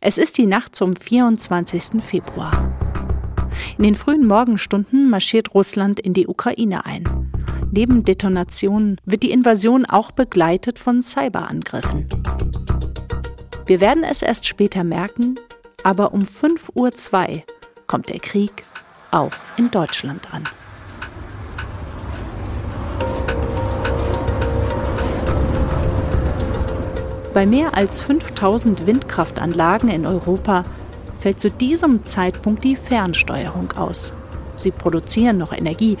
Es ist die Nacht zum 24. Februar. In den frühen Morgenstunden marschiert Russland in die Ukraine ein. Neben Detonationen wird die Invasion auch begleitet von Cyberangriffen. Wir werden es erst später merken, aber um 5.02 Uhr kommt der Krieg auch in Deutschland an. Bei mehr als 5000 Windkraftanlagen in Europa fällt zu diesem Zeitpunkt die Fernsteuerung aus. Sie produzieren noch Energie,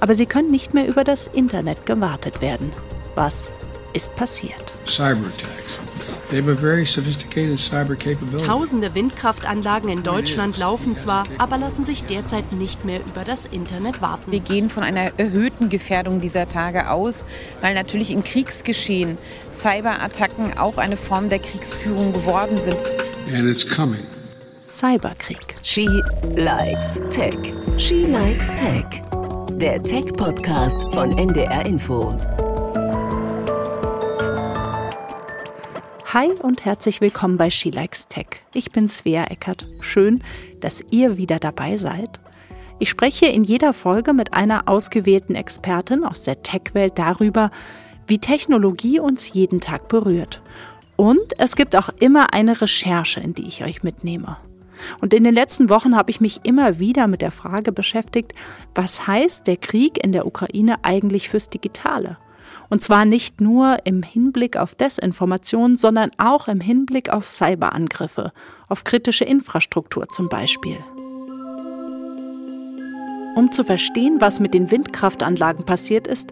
aber sie können nicht mehr über das Internet gewartet werden. Was ist passiert? Cyberattacks. Tausende Windkraftanlagen in Deutschland laufen zwar, aber lassen sich derzeit nicht mehr über das Internet warten. Wir gehen von einer erhöhten Gefährdung dieser Tage aus, weil natürlich im Kriegsgeschehen Cyberattacken auch eine Form der Kriegsführung geworden sind. And it's coming. Cyberkrieg. She likes Tech. She likes Tech. Der Tech-Podcast von NDR Info. Hi und herzlich willkommen bei She Likes Tech. Ich bin Svea Eckert. Schön, dass ihr wieder dabei seid. Ich spreche in jeder Folge mit einer ausgewählten Expertin aus der Tech-Welt darüber, wie Technologie uns jeden Tag berührt. Und es gibt auch immer eine Recherche, in die ich euch mitnehme. Und in den letzten Wochen habe ich mich immer wieder mit der Frage beschäftigt, was heißt der Krieg in der Ukraine eigentlich fürs Digitale? Und zwar nicht nur im Hinblick auf Desinformation, sondern auch im Hinblick auf Cyberangriffe, auf kritische Infrastruktur zum Beispiel. Um zu verstehen, was mit den Windkraftanlagen passiert ist,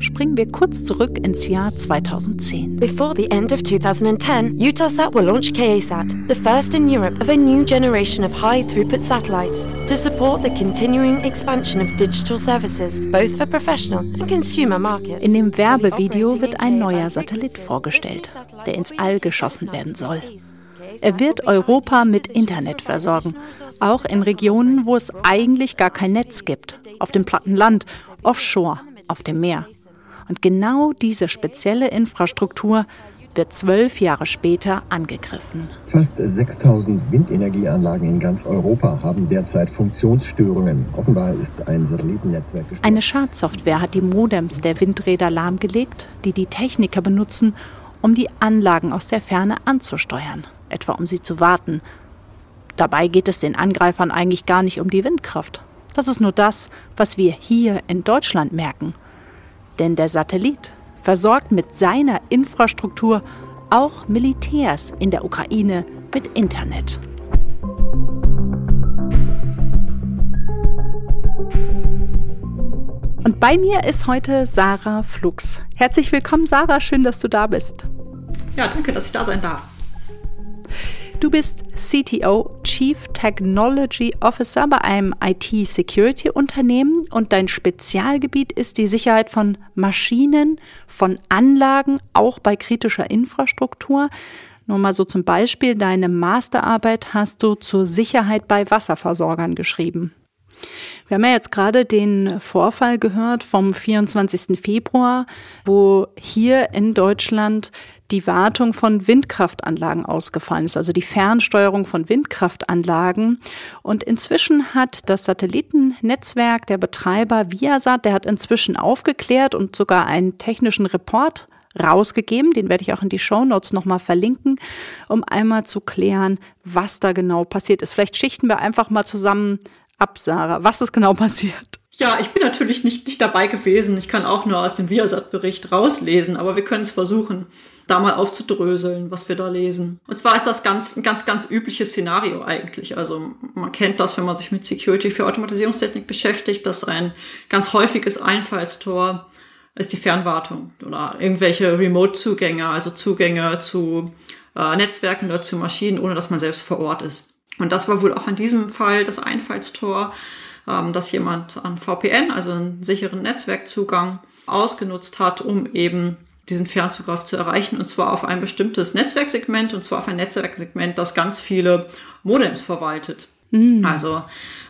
springen wir kurz zurück ins Jahr 2010. Before the end of 2010, Eutelsat will launch KASat, the first in Europe of a new generation of high-throughput satellites, to support the continuing expansion of digital services, both for professional and consumer markets. In dem Werbevideo wird ein neuer Satellit vorgestellt, der ins All geschossen werden soll. Er wird Europa mit Internet versorgen, auch in Regionen, wo es eigentlich gar kein Netz gibt, auf dem platten Land, offshore, auf dem Meer. Und genau diese spezielle Infrastruktur wird zwölf Jahre später angegriffen. Fast 6000 Windenergieanlagen in ganz Europa haben derzeit Funktionsstörungen. Offenbar ist ein Satellitennetzwerk gestorben. Eine Schadsoftware hat die Modems der Windräder lahmgelegt, die die Techniker benutzen, um die Anlagen aus der Ferne anzusteuern, etwa um sie zu warten. Dabei geht es den Angreifern eigentlich gar nicht um die Windkraft. Das ist nur das, was wir hier in Deutschland merken. Denn der Satellit versorgt mit seiner Infrastruktur auch Militärs in der Ukraine mit Internet. Und bei mir ist heute Sarah Flux. Herzlich willkommen, Sarah. Schön, dass du da bist. Ja, danke, dass ich da sein darf. Du bist CTO, Chief Technology Officer bei einem IT-Security-Unternehmen und dein Spezialgebiet ist die Sicherheit von Maschinen, von Anlagen, auch bei kritischer Infrastruktur. Nur mal so zum Beispiel, deine Masterarbeit hast du zur Sicherheit bei Wasserversorgern geschrieben. Wir haben ja jetzt gerade den Vorfall gehört vom 24. Februar, wo hier in Deutschland die Wartung von Windkraftanlagen ausgefallen ist, also die Fernsteuerung von Windkraftanlagen. Und inzwischen hat das Satellitennetzwerk der Betreiber Viasat, der hat inzwischen aufgeklärt und sogar einen technischen Report rausgegeben. Den werde ich auch in die Show Notes nochmal verlinken, um einmal zu klären, was da genau passiert ist. Vielleicht schichten wir einfach mal zusammen ab, Sarah. Was ist genau passiert? Ja, ich bin natürlich nicht, nicht dabei gewesen. Ich kann auch nur aus dem Viasat-Bericht rauslesen, aber wir können es versuchen, da mal aufzudröseln, was wir da lesen. Und zwar ist das ganz, ein ganz, ganz übliches Szenario eigentlich. Also man kennt das, wenn man sich mit Security für Automatisierungstechnik beschäftigt, dass ein ganz häufiges Einfallstor ist die Fernwartung oder irgendwelche Remote-Zugänge, also Zugänge zu äh, Netzwerken oder zu Maschinen, ohne dass man selbst vor Ort ist. Und das war wohl auch in diesem Fall das Einfallstor, dass jemand an VPN, also einen sicheren Netzwerkzugang, ausgenutzt hat, um eben diesen Fernzugriff zu erreichen und zwar auf ein bestimmtes Netzwerksegment und zwar auf ein Netzwerksegment, das ganz viele Modems verwaltet. Mhm. Also,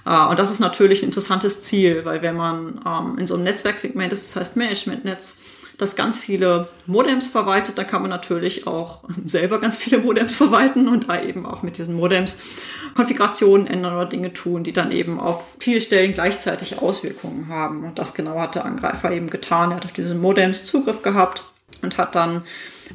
äh, und das ist natürlich ein interessantes Ziel, weil wenn man ähm, in so einem Netzwerksegment ist, das heißt Managementnetz, das ganz viele Modems verwaltet. Da kann man natürlich auch selber ganz viele Modems verwalten und da eben auch mit diesen Modems Konfigurationen ändern oder Dinge tun, die dann eben auf viele Stellen gleichzeitig Auswirkungen haben. Und das genau hat der Angreifer eben getan. Er hat auf diese Modems Zugriff gehabt und hat dann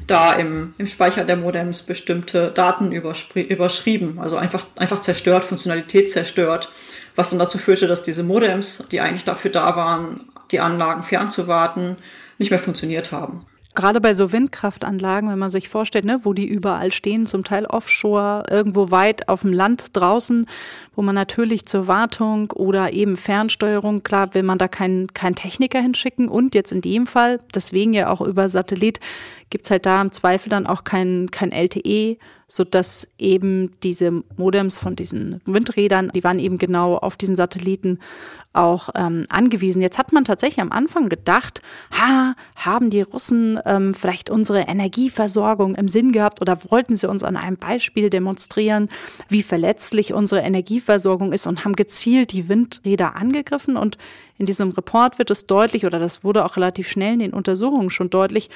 da im, im Speicher der Modems bestimmte Daten überschrieben, also einfach, einfach zerstört, Funktionalität zerstört, was dann dazu führte, dass diese Modems, die eigentlich dafür da waren, die Anlagen fernzuwarten, nicht mehr funktioniert haben. Gerade bei so Windkraftanlagen, wenn man sich vorstellt, ne, wo die überall stehen, zum Teil offshore, irgendwo weit auf dem Land draußen, wo man natürlich zur Wartung oder eben Fernsteuerung, klar will man da keinen keinen Techniker hinschicken und jetzt in dem Fall, deswegen ja auch über Satellit, gibt's halt da im Zweifel dann auch kein, kein LTE, so dass eben diese Modems von diesen Windrädern, die waren eben genau auf diesen Satelliten auch ähm, angewiesen. Jetzt hat man tatsächlich am Anfang gedacht, ha, haben die Russen ähm, vielleicht unsere Energieversorgung im Sinn gehabt oder wollten sie uns an einem Beispiel demonstrieren, wie verletzlich unsere Energieversorgung ist und haben gezielt die Windräder angegriffen. Und in diesem Report wird es deutlich, oder das wurde auch relativ schnell in den Untersuchungen schon deutlich,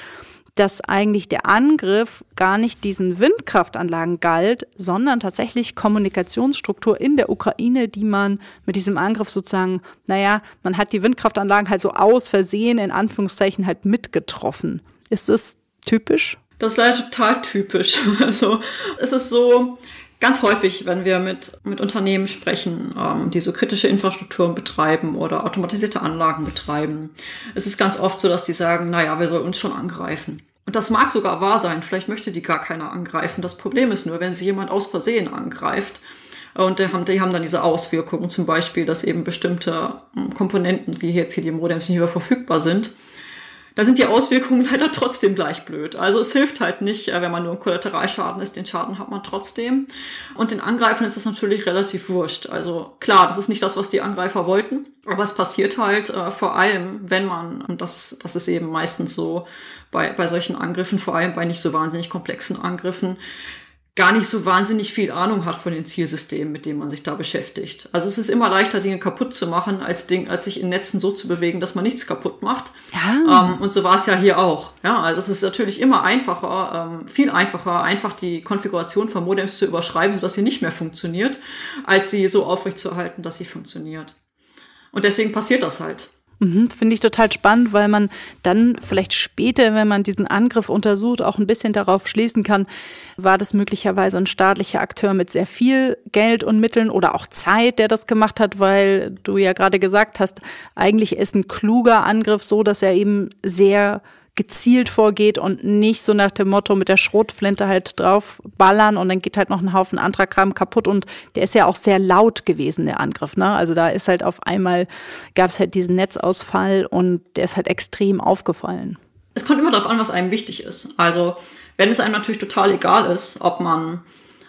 dass eigentlich der Angriff gar nicht diesen Windkraftanlagen galt, sondern tatsächlich Kommunikationsstruktur in der Ukraine, die man mit diesem Angriff sozusagen, naja, man hat die Windkraftanlagen halt so aus Versehen in Anführungszeichen halt mitgetroffen. Ist das typisch? Das ist leider total typisch. Also es ist so, ganz häufig, wenn wir mit, mit Unternehmen sprechen, ähm, die so kritische Infrastrukturen betreiben oder automatisierte Anlagen betreiben, es ist ganz oft so, dass die sagen, naja, wir sollen uns schon angreifen. Und das mag sogar wahr sein, vielleicht möchte die gar keiner angreifen. Das Problem ist nur, wenn sie jemand aus Versehen angreift, und die haben, die haben dann diese Auswirkungen, zum Beispiel, dass eben bestimmte hm, Komponenten, wie jetzt hier die Modems, nicht mehr verfügbar sind da sind die Auswirkungen leider trotzdem gleich blöd. Also es hilft halt nicht, äh, wenn man nur ein Kollateralschaden ist, den Schaden hat man trotzdem. Und den Angreifern ist das natürlich relativ wurscht. Also klar, das ist nicht das, was die Angreifer wollten, aber es passiert halt äh, vor allem, wenn man, und das, das ist eben meistens so bei, bei solchen Angriffen, vor allem bei nicht so wahnsinnig komplexen Angriffen, gar nicht so wahnsinnig viel Ahnung hat von den Zielsystemen, mit denen man sich da beschäftigt. Also es ist immer leichter, Dinge kaputt zu machen, als, Ding, als sich in Netzen so zu bewegen, dass man nichts kaputt macht. Ja. Ähm, und so war es ja hier auch. Ja, also es ist natürlich immer einfacher, ähm, viel einfacher, einfach die Konfiguration von Modems zu überschreiben, sodass sie nicht mehr funktioniert, als sie so aufrechtzuerhalten, dass sie funktioniert. Und deswegen passiert das halt. Mhm, Finde ich total spannend, weil man dann vielleicht später, wenn man diesen Angriff untersucht, auch ein bisschen darauf schließen kann, war das möglicherweise ein staatlicher Akteur mit sehr viel Geld und Mitteln oder auch Zeit, der das gemacht hat, weil du ja gerade gesagt hast, eigentlich ist ein kluger Angriff so, dass er eben sehr gezielt vorgeht und nicht so nach dem Motto mit der Schrotflinte halt drauf ballern und dann geht halt noch ein Haufen anderer Kram kaputt und der ist ja auch sehr laut gewesen, der Angriff. Ne? Also da ist halt auf einmal, gab es halt diesen Netzausfall und der ist halt extrem aufgefallen. Es kommt immer darauf an, was einem wichtig ist. Also wenn es einem natürlich total egal ist, ob man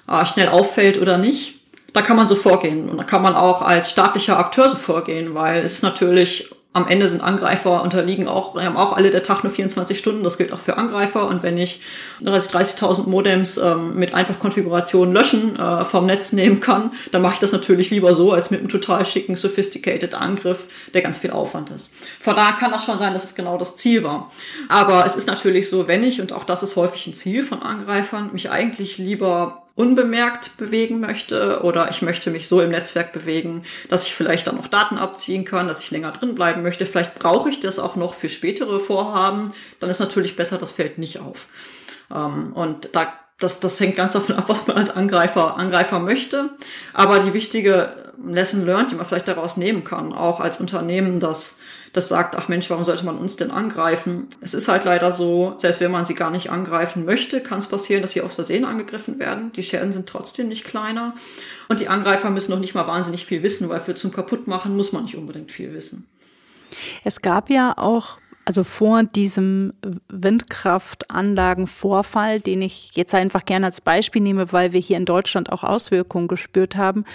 äh, schnell auffällt oder nicht, da kann man so vorgehen. Und da kann man auch als staatlicher Akteur so vorgehen, weil es natürlich am Ende sind Angreifer unterliegen auch, haben auch alle der Tag nur 24 Stunden. Das gilt auch für Angreifer. Und wenn ich 30.000 Modems ähm, mit einfach Konfiguration löschen äh, vom Netz nehmen kann, dann mache ich das natürlich lieber so, als mit einem total schicken, sophisticated Angriff, der ganz viel Aufwand ist. Von daher kann das schon sein, dass es genau das Ziel war. Aber es ist natürlich so, wenn ich, und auch das ist häufig ein Ziel von Angreifern, mich eigentlich lieber unbemerkt bewegen möchte oder ich möchte mich so im Netzwerk bewegen, dass ich vielleicht dann noch Daten abziehen kann, dass ich länger drin bleiben möchte. Vielleicht brauche ich das auch noch für spätere Vorhaben. Dann ist natürlich besser, das fällt nicht auf. Ähm, und da das, das hängt ganz davon ab, was man als Angreifer, Angreifer möchte. Aber die wichtige Lesson learned, die man vielleicht daraus nehmen kann, auch als Unternehmen, das das sagt, ach Mensch, warum sollte man uns denn angreifen? Es ist halt leider so, selbst wenn man sie gar nicht angreifen möchte, kann es passieren, dass sie aus Versehen angegriffen werden. Die Schäden sind trotzdem nicht kleiner. Und die Angreifer müssen noch nicht mal wahnsinnig viel wissen, weil für zum Kaputtmachen muss man nicht unbedingt viel wissen. Es gab ja auch also vor diesem Windkraftanlagenvorfall, den ich jetzt einfach gerne als Beispiel nehme, weil wir hier in Deutschland auch Auswirkungen gespürt haben,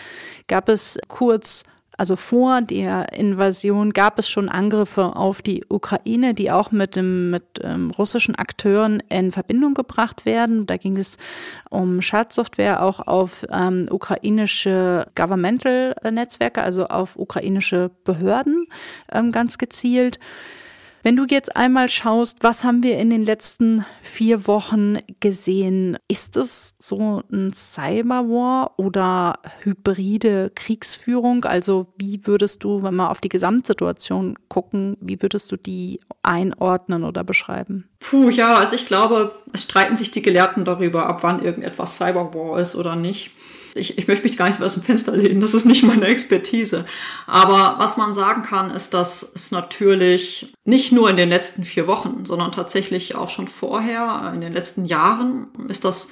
gab es kurz also vor der Invasion gab es schon Angriffe auf die Ukraine, die auch mit, dem, mit ähm, russischen Akteuren in Verbindung gebracht werden. Da ging es um Schadsoftware auch auf ähm, ukrainische Governmental-Netzwerke, also auf ukrainische Behörden ähm, ganz gezielt. Wenn du jetzt einmal schaust, was haben wir in den letzten vier Wochen gesehen? Ist es so ein Cyberwar oder hybride Kriegsführung? Also wie würdest du, wenn wir auf die Gesamtsituation gucken, wie würdest du die einordnen oder beschreiben? Puh, ja, also ich glaube, es streiten sich die Gelehrten darüber, ab wann irgendetwas Cyberwar ist oder nicht ich, ich möchte mich gar nicht so aus dem Fenster lehnen, das ist nicht meine Expertise. Aber was man sagen kann, ist, dass es natürlich nicht nur in den letzten vier Wochen, sondern tatsächlich auch schon vorher, in den letzten Jahren, ist das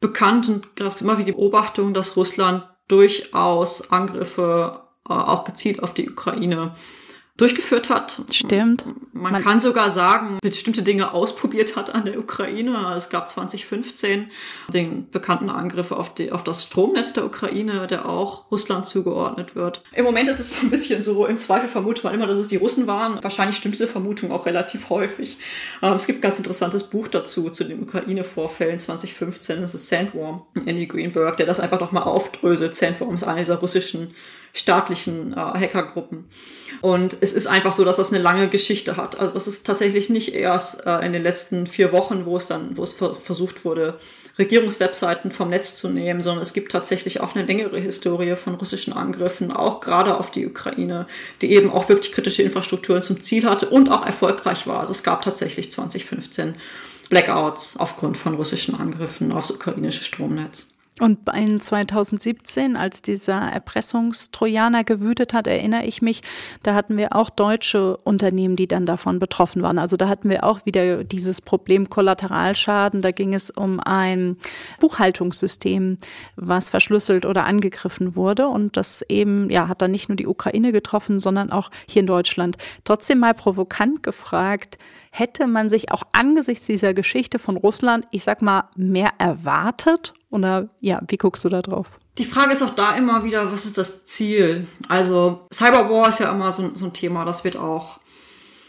bekannt und gab immer wieder die Beobachtung, dass Russland durchaus Angriffe äh, auch gezielt auf die Ukraine durchgeführt hat. Stimmt. Man, Man, kann sogar sagen, bestimmte Dinge ausprobiert hat an der Ukraine. Es gab 2015 den bekannten Angriff auf, die, auf das Stromnetz der Ukraine, der auch Russland zugeordnet wird. Im Moment ist es so ein bisschen so, im Zweifel vermutet man immer, dass es die Russen waren. Wahrscheinlich stimmt diese Vermutung auch relativ häufig. Ähm, es gibt ein ganz interessantes Buch dazu, zu den Ukraine-Vorfällen 2015. Das ist Sandworm, Andy Greenberg, der das einfach doch mal aufdröselt. Sandworm ist einer dieser russischen staatlichen äh, Hackergruppen. Und es ist einfach so, dass das eine lange Geschichte hat. Also das ist tatsächlich nicht erst äh, in den letzten vier Wochen, wo es dann, wo es ver versucht wurde, Regierungswebseiten vom Netz zu nehmen, sondern es gibt tatsächlich auch eine längere Historie von russischen Angriffen, auch gerade auf die Ukraine, die eben auch wirklich kritische Infrastrukturen zum Ziel hatte und auch erfolgreich war. Also es gab tatsächlich 2015 Blackouts aufgrund von russischen Angriffen aufs ukrainische Stromnetz. Und in 2017, als dieser Erpressungstrojaner gewütet hat, erinnere ich mich, da hatten wir auch deutsche Unternehmen, die dann davon betroffen waren. Also da hatten wir auch wieder dieses Problem Kollateralschaden. Da ging es um ein Buchhaltungssystem, was verschlüsselt oder angegriffen wurde. Und das eben, ja, hat dann nicht nur die Ukraine getroffen, sondern auch hier in Deutschland. Trotzdem mal provokant gefragt, hätte man sich auch angesichts dieser Geschichte von Russland, ich sag mal, mehr erwartet oder ja, wie guckst du da drauf? Die Frage ist auch da immer wieder, was ist das Ziel? Also Cyberwar ist ja immer so, so ein Thema, das wird auch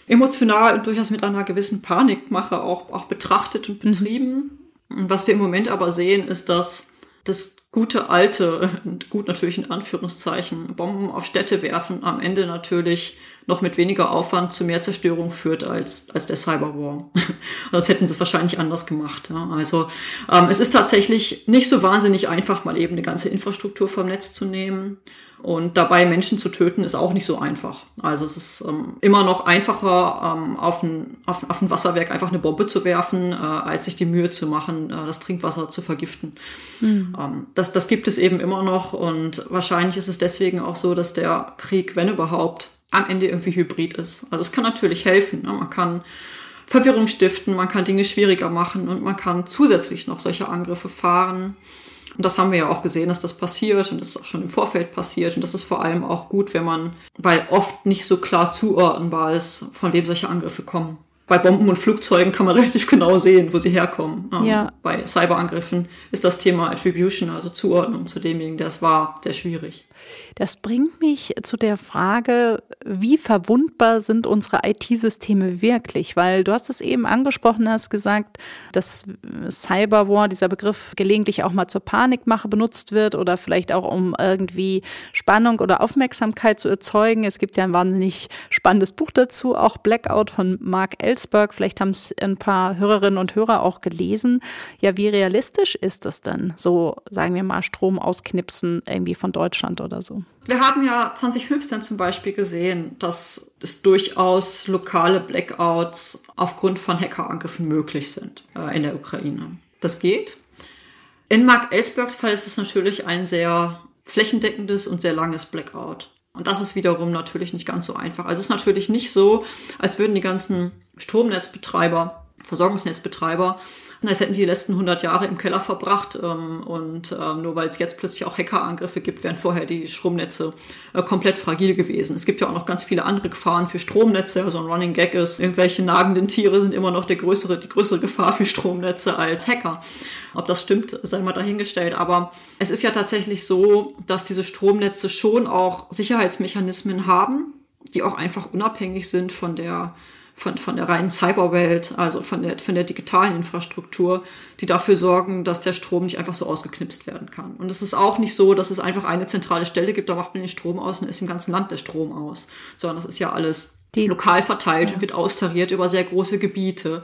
emotional und durchaus mit einer gewissen Panikmache auch, auch betrachtet und mhm. betrieben. Mhm. Was wir im Moment aber sehen, ist, dass das gute alte, gut natürlich in Anführungszeichen, Bomben auf Städte werfen, am Ende natürlich noch mit weniger Aufwand zu mehr Zerstörung führt als, als der Cyberwar. Sonst hätten sie es wahrscheinlich anders gemacht. Ja. Also ähm, es ist tatsächlich nicht so wahnsinnig einfach, mal eben eine ganze Infrastruktur vom Netz zu nehmen. Und dabei Menschen zu töten, ist auch nicht so einfach. Also es ist ähm, immer noch einfacher, ähm, auf, ein, auf, auf ein Wasserwerk einfach eine Bombe zu werfen, äh, als sich die Mühe zu machen, äh, das Trinkwasser zu vergiften. Mhm. Ähm, das, das gibt es eben immer noch und wahrscheinlich ist es deswegen auch so, dass der Krieg, wenn überhaupt, am Ende irgendwie hybrid ist. Also es kann natürlich helfen. Ne? Man kann Verwirrung stiften, man kann Dinge schwieriger machen und man kann zusätzlich noch solche Angriffe fahren. Und das haben wir ja auch gesehen, dass das passiert und das ist auch schon im Vorfeld passiert. Und das ist vor allem auch gut, wenn man, weil oft nicht so klar zuordnenbar ist, von wem solche Angriffe kommen bei Bomben und Flugzeugen kann man relativ genau sehen, wo sie herkommen. Ähm, ja. Bei Cyberangriffen ist das Thema Attribution, also Zuordnung zu demjenigen, der es war, sehr schwierig. Das bringt mich zu der Frage, wie verwundbar sind unsere IT-Systeme wirklich? Weil du hast es eben angesprochen, hast gesagt, dass Cyberwar, dieser Begriff gelegentlich auch mal zur Panikmache benutzt wird oder vielleicht auch um irgendwie Spannung oder Aufmerksamkeit zu erzeugen. Es gibt ja ein wahnsinnig spannendes Buch dazu, auch Blackout von Mark Ellsberg. Vielleicht haben es ein paar Hörerinnen und Hörer auch gelesen. Ja, wie realistisch ist das denn? So, sagen wir mal, Strom ausknipsen irgendwie von Deutschland oder so? Wir haben ja 2015 zum Beispiel gesehen, dass es durchaus lokale Blackouts aufgrund von Hackerangriffen möglich sind äh, in der Ukraine. Das geht. In Mark Ellsbergs Fall ist es natürlich ein sehr flächendeckendes und sehr langes Blackout. Und das ist wiederum natürlich nicht ganz so einfach. Also es ist natürlich nicht so, als würden die ganzen Stromnetzbetreiber, Versorgungsnetzbetreiber als hätten die letzten 100 Jahre im Keller verbracht. Ähm, und ähm, nur weil es jetzt plötzlich auch Hackerangriffe gibt, wären vorher die Stromnetze äh, komplett fragil gewesen. Es gibt ja auch noch ganz viele andere Gefahren für Stromnetze. Also ein Running Gag ist, irgendwelche nagenden Tiere sind immer noch der größere, die größere Gefahr für Stromnetze als Hacker. Ob das stimmt, sei mal dahingestellt. Aber es ist ja tatsächlich so, dass diese Stromnetze schon auch Sicherheitsmechanismen haben, die auch einfach unabhängig sind von der von, von der reinen Cyberwelt, also von der, von der digitalen Infrastruktur, die dafür sorgen, dass der Strom nicht einfach so ausgeknipst werden kann. Und es ist auch nicht so, dass es einfach eine zentrale Stelle gibt, da macht man den Strom aus und ist im ganzen Land der Strom aus, sondern das ist ja alles die lokal verteilt ja. und wird austariert über sehr große Gebiete.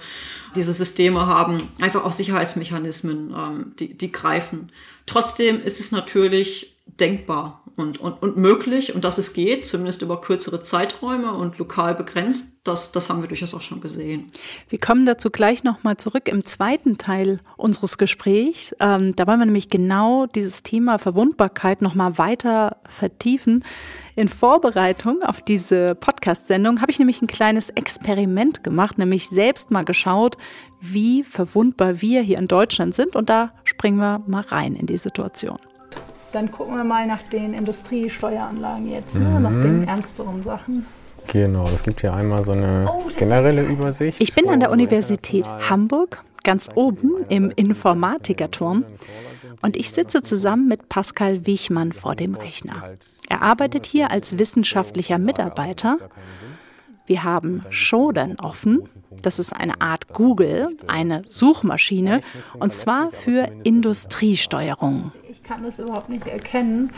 Diese Systeme haben einfach auch Sicherheitsmechanismen, ähm, die, die greifen. Trotzdem ist es natürlich denkbar und, und, und möglich und dass es geht, zumindest über kürzere Zeiträume und lokal begrenzt, das, das haben wir durchaus auch schon gesehen. Wir kommen dazu gleich nochmal zurück im zweiten Teil unseres Gesprächs. Ähm, da wollen wir nämlich genau dieses Thema Verwundbarkeit nochmal weiter vertiefen. In Vorbereitung auf diese Podcast-Sendung habe ich nämlich ein kleines Experiment gemacht, nämlich selbst mal geschaut, wie verwundbar wir hier in Deutschland sind. Und da springen wir mal rein in die Situation. Dann gucken wir mal nach den Industriesteueranlagen jetzt, ne? mhm. nach den ernsteren Sachen. Genau, es gibt hier einmal so eine oh, generelle Übersicht. Ich bin an der Universität Hamburg, ganz oben im Informatikerturm. Und ich sitze zusammen mit Pascal Wichmann vor dem Rechner. Er arbeitet hier als wissenschaftlicher Mitarbeiter. Wir haben Shodan offen. Das ist eine Art Google, eine Suchmaschine, und zwar für Industriesteuerung kann es überhaupt nicht erkennen.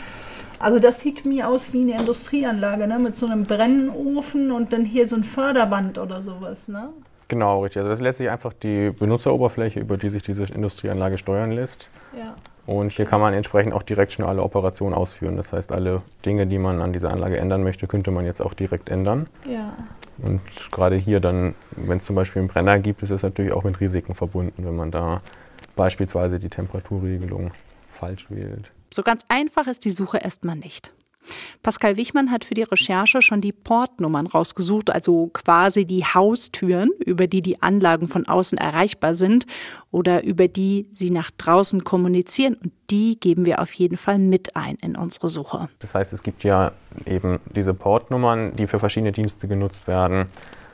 Also das sieht mir aus wie eine Industrieanlage, ne? mit so einem Brennofen und dann hier so ein Förderband oder sowas. Ne? Genau, richtig. Also das ist letztlich einfach die Benutzeroberfläche, über die sich diese Industrieanlage steuern lässt. Ja. Und hier kann man entsprechend auch direkt schon alle Operationen ausführen. Das heißt, alle Dinge, die man an dieser Anlage ändern möchte, könnte man jetzt auch direkt ändern. Ja. Und gerade hier dann, wenn es zum Beispiel einen Brenner gibt, ist es natürlich auch mit Risiken verbunden, wenn man da beispielsweise die Temperaturregelung falsch wählt. So ganz einfach ist die Suche erstmal nicht. Pascal Wichmann hat für die Recherche schon die Portnummern rausgesucht, also quasi die Haustüren, über die die Anlagen von außen erreichbar sind oder über die sie nach draußen kommunizieren. Und die geben wir auf jeden Fall mit ein in unsere Suche. Das heißt, es gibt ja eben diese Portnummern, die für verschiedene Dienste genutzt werden.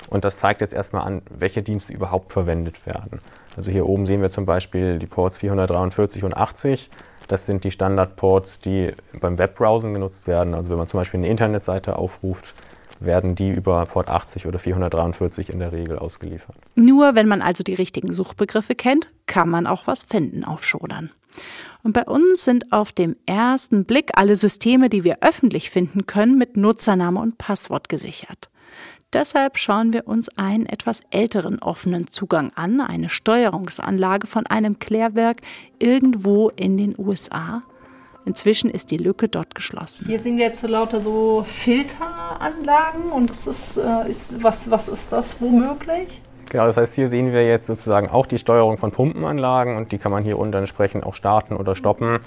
Und das zeigt jetzt erstmal an, welche Dienste überhaupt verwendet werden. Also hier oben sehen wir zum Beispiel die Ports 443 und 80. Das sind die Standardports, die beim Webbrowsen genutzt werden. Also wenn man zum Beispiel eine Internetseite aufruft, werden die über Port 80 oder 443 in der Regel ausgeliefert. Nur wenn man also die richtigen Suchbegriffe kennt, kann man auch was finden auf Schodern. Und bei uns sind auf dem ersten Blick alle Systeme, die wir öffentlich finden können, mit Nutzername und Passwort gesichert. Deshalb schauen wir uns einen etwas älteren offenen Zugang an, eine Steuerungsanlage von einem Klärwerk irgendwo in den USA. Inzwischen ist die Lücke dort geschlossen. Hier sehen wir jetzt lauter so Filteranlagen und das ist, äh, ist was, was ist das womöglich? Genau, das heißt, hier sehen wir jetzt sozusagen auch die Steuerung von Pumpenanlagen und die kann man hier unten entsprechend auch starten oder stoppen.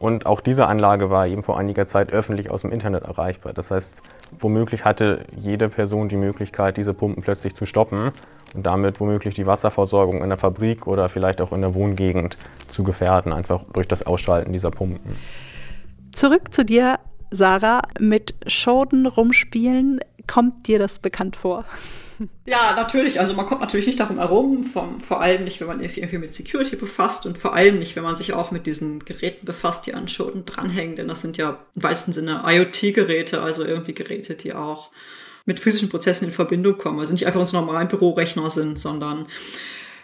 Und auch diese Anlage war eben vor einiger Zeit öffentlich aus dem Internet erreichbar. Das heißt, womöglich hatte jede Person die Möglichkeit, diese Pumpen plötzlich zu stoppen und damit womöglich die Wasserversorgung in der Fabrik oder vielleicht auch in der Wohngegend zu gefährden, einfach durch das Ausschalten dieser Pumpen. Zurück zu dir, Sarah. Mit Schoden rumspielen, kommt dir das bekannt vor? Ja, natürlich. Also man kommt natürlich nicht darum herum, vom, vor allem nicht, wenn man sich irgendwie mit Security befasst und vor allem nicht, wenn man sich auch mit diesen Geräten befasst, die an Schoten dranhängen, denn das sind ja im weitesten Sinne IoT-Geräte, also irgendwie Geräte, die auch mit physischen Prozessen in Verbindung kommen. Also nicht einfach unsere normalen Bürorechner sind, sondern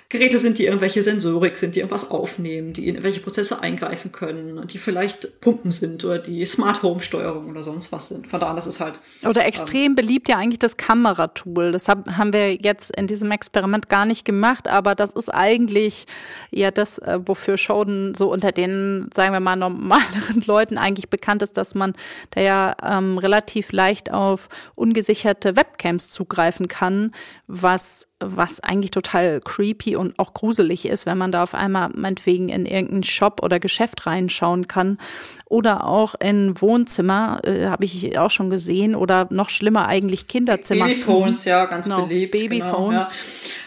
Geräte sind, die irgendwelche Sensorik sind, die irgendwas aufnehmen, die in irgendwelche Prozesse eingreifen können, die vielleicht Pumpen sind oder die Smart Home Steuerung oder sonst was sind. Von daher, das ist halt. Oder extrem ähm, beliebt ja eigentlich das Kameratool. Das hab, haben wir jetzt in diesem Experiment gar nicht gemacht, aber das ist eigentlich ja das, äh, wofür Shodan so unter den, sagen wir mal, normaleren Leuten eigentlich bekannt ist, dass man da ja ähm, relativ leicht auf ungesicherte Webcams zugreifen kann, was was eigentlich total creepy und auch gruselig ist, wenn man da auf einmal meinetwegen in irgendeinen Shop oder Geschäft reinschauen kann oder auch in Wohnzimmer, äh, habe ich auch schon gesehen oder noch schlimmer eigentlich Kinderzimmer. Babyphones, ja, ganz genau, beliebt. Babyphones. Genau, ja.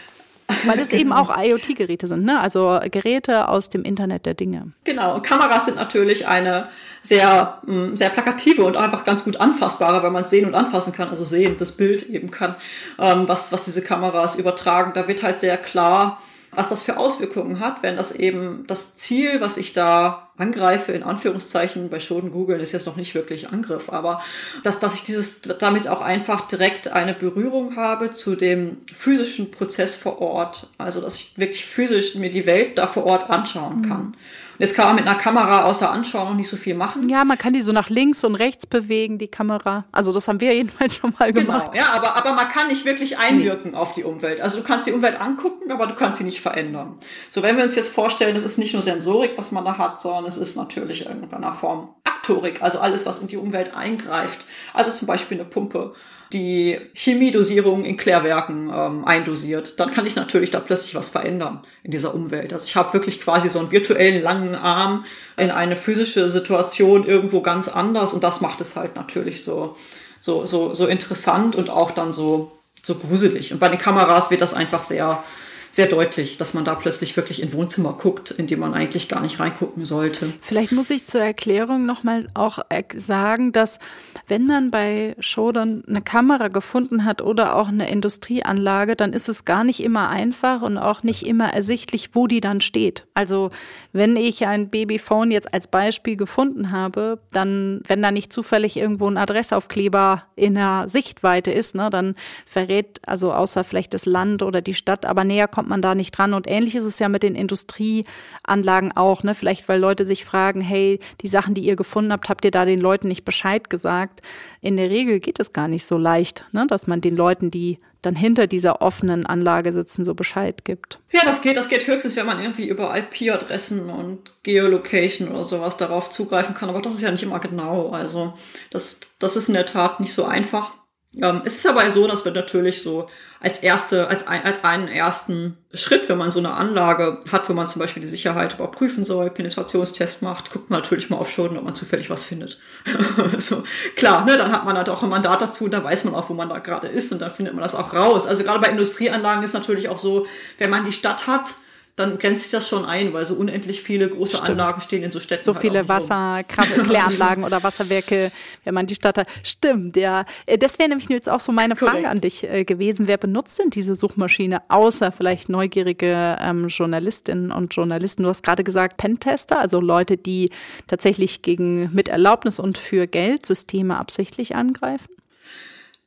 Weil es eben auch IoT-Geräte sind, ne? also Geräte aus dem Internet der Dinge. Genau, und Kameras sind natürlich eine sehr, mm, sehr plakative und einfach ganz gut anfassbare, weil man es sehen und anfassen kann, also sehen, das Bild eben kann, ähm, was, was diese Kameras übertragen. Da wird halt sehr klar, was das für Auswirkungen hat, wenn das eben das Ziel, was ich da angreife, in Anführungszeichen, bei Schoden googeln ist jetzt noch nicht wirklich Angriff, aber dass, dass ich dieses damit auch einfach direkt eine Berührung habe zu dem physischen Prozess vor Ort. Also dass ich wirklich physisch mir die Welt da vor Ort anschauen kann. Mhm. Jetzt kann man mit einer Kamera außer Anschauen noch nicht so viel machen. Ja, man kann die so nach links und rechts bewegen, die Kamera. Also das haben wir jedenfalls schon mal genau, gemacht. Genau, ja, aber, aber man kann nicht wirklich einwirken nee. auf die Umwelt. Also du kannst die Umwelt angucken, aber du kannst sie nicht verändern. So, wenn wir uns jetzt vorstellen, das ist nicht nur Sensorik, was man da hat, sondern es ist natürlich in irgendeiner Form Aktorik, also alles, was in die Umwelt eingreift. Also zum Beispiel eine Pumpe die Chemiedosierung in Klärwerken ähm, eindosiert, dann kann ich natürlich da plötzlich was verändern in dieser Umwelt. Also ich habe wirklich quasi so einen virtuellen langen Arm in eine physische Situation irgendwo ganz anders und das macht es halt natürlich so, so, so, so interessant und auch dann so, so gruselig. Und bei den Kameras wird das einfach sehr, sehr deutlich, dass man da plötzlich wirklich in Wohnzimmer guckt, in dem man eigentlich gar nicht reingucken sollte. Vielleicht muss ich zur Erklärung nochmal auch sagen, dass wenn man bei Shodan eine Kamera gefunden hat oder auch eine Industrieanlage, dann ist es gar nicht immer einfach und auch nicht immer ersichtlich, wo die dann steht. Also wenn ich ein Babyphone jetzt als Beispiel gefunden habe, dann, wenn da nicht zufällig irgendwo ein Adressaufkleber in der Sichtweite ist, ne, dann verrät also außer vielleicht das Land oder die Stadt, aber näher kommt man da nicht dran. Und ähnlich ist es ja mit den Industrieanlagen auch, ne? Vielleicht, weil Leute sich fragen, hey, die Sachen, die ihr gefunden habt, habt ihr da den Leuten nicht Bescheid gesagt? In der Regel geht es gar nicht so leicht, ne? dass man den Leuten, die dann hinter dieser offenen Anlage sitzen, so Bescheid gibt. Ja, das geht, das geht höchstens, wenn man irgendwie über IP-Adressen und Geolocation oder sowas darauf zugreifen kann. Aber das ist ja nicht immer genau. Also das, das ist in der Tat nicht so einfach. Ähm, es ist aber so, dass wir natürlich so als erste, als, ein, als einen ersten Schritt, wenn man so eine Anlage hat, wo man zum Beispiel die Sicherheit überprüfen soll, Penetrationstest macht, guckt man natürlich mal auf Schoden, ob man zufällig was findet. so, klar, ne, dann hat man halt auch ein Mandat dazu, da weiß man auch, wo man da gerade ist und dann findet man das auch raus. Also gerade bei Industrieanlagen ist natürlich auch so, wenn man die Stadt hat, dann grenzt sich das schon ein, weil so unendlich viele große Stimmt. Anlagen stehen in so Städten. So halt viele Wasserkläranlagen oder Wasserwerke, wenn man die Stadt hat. Stimmt, ja. Äh, das wäre nämlich jetzt auch so meine Korrekt. Frage an dich äh, gewesen. Wer benutzt denn diese Suchmaschine, außer vielleicht neugierige ähm, Journalistinnen und Journalisten? Du hast gerade gesagt Pentester, also Leute, die tatsächlich gegen mit Erlaubnis und für Geld Systeme absichtlich angreifen?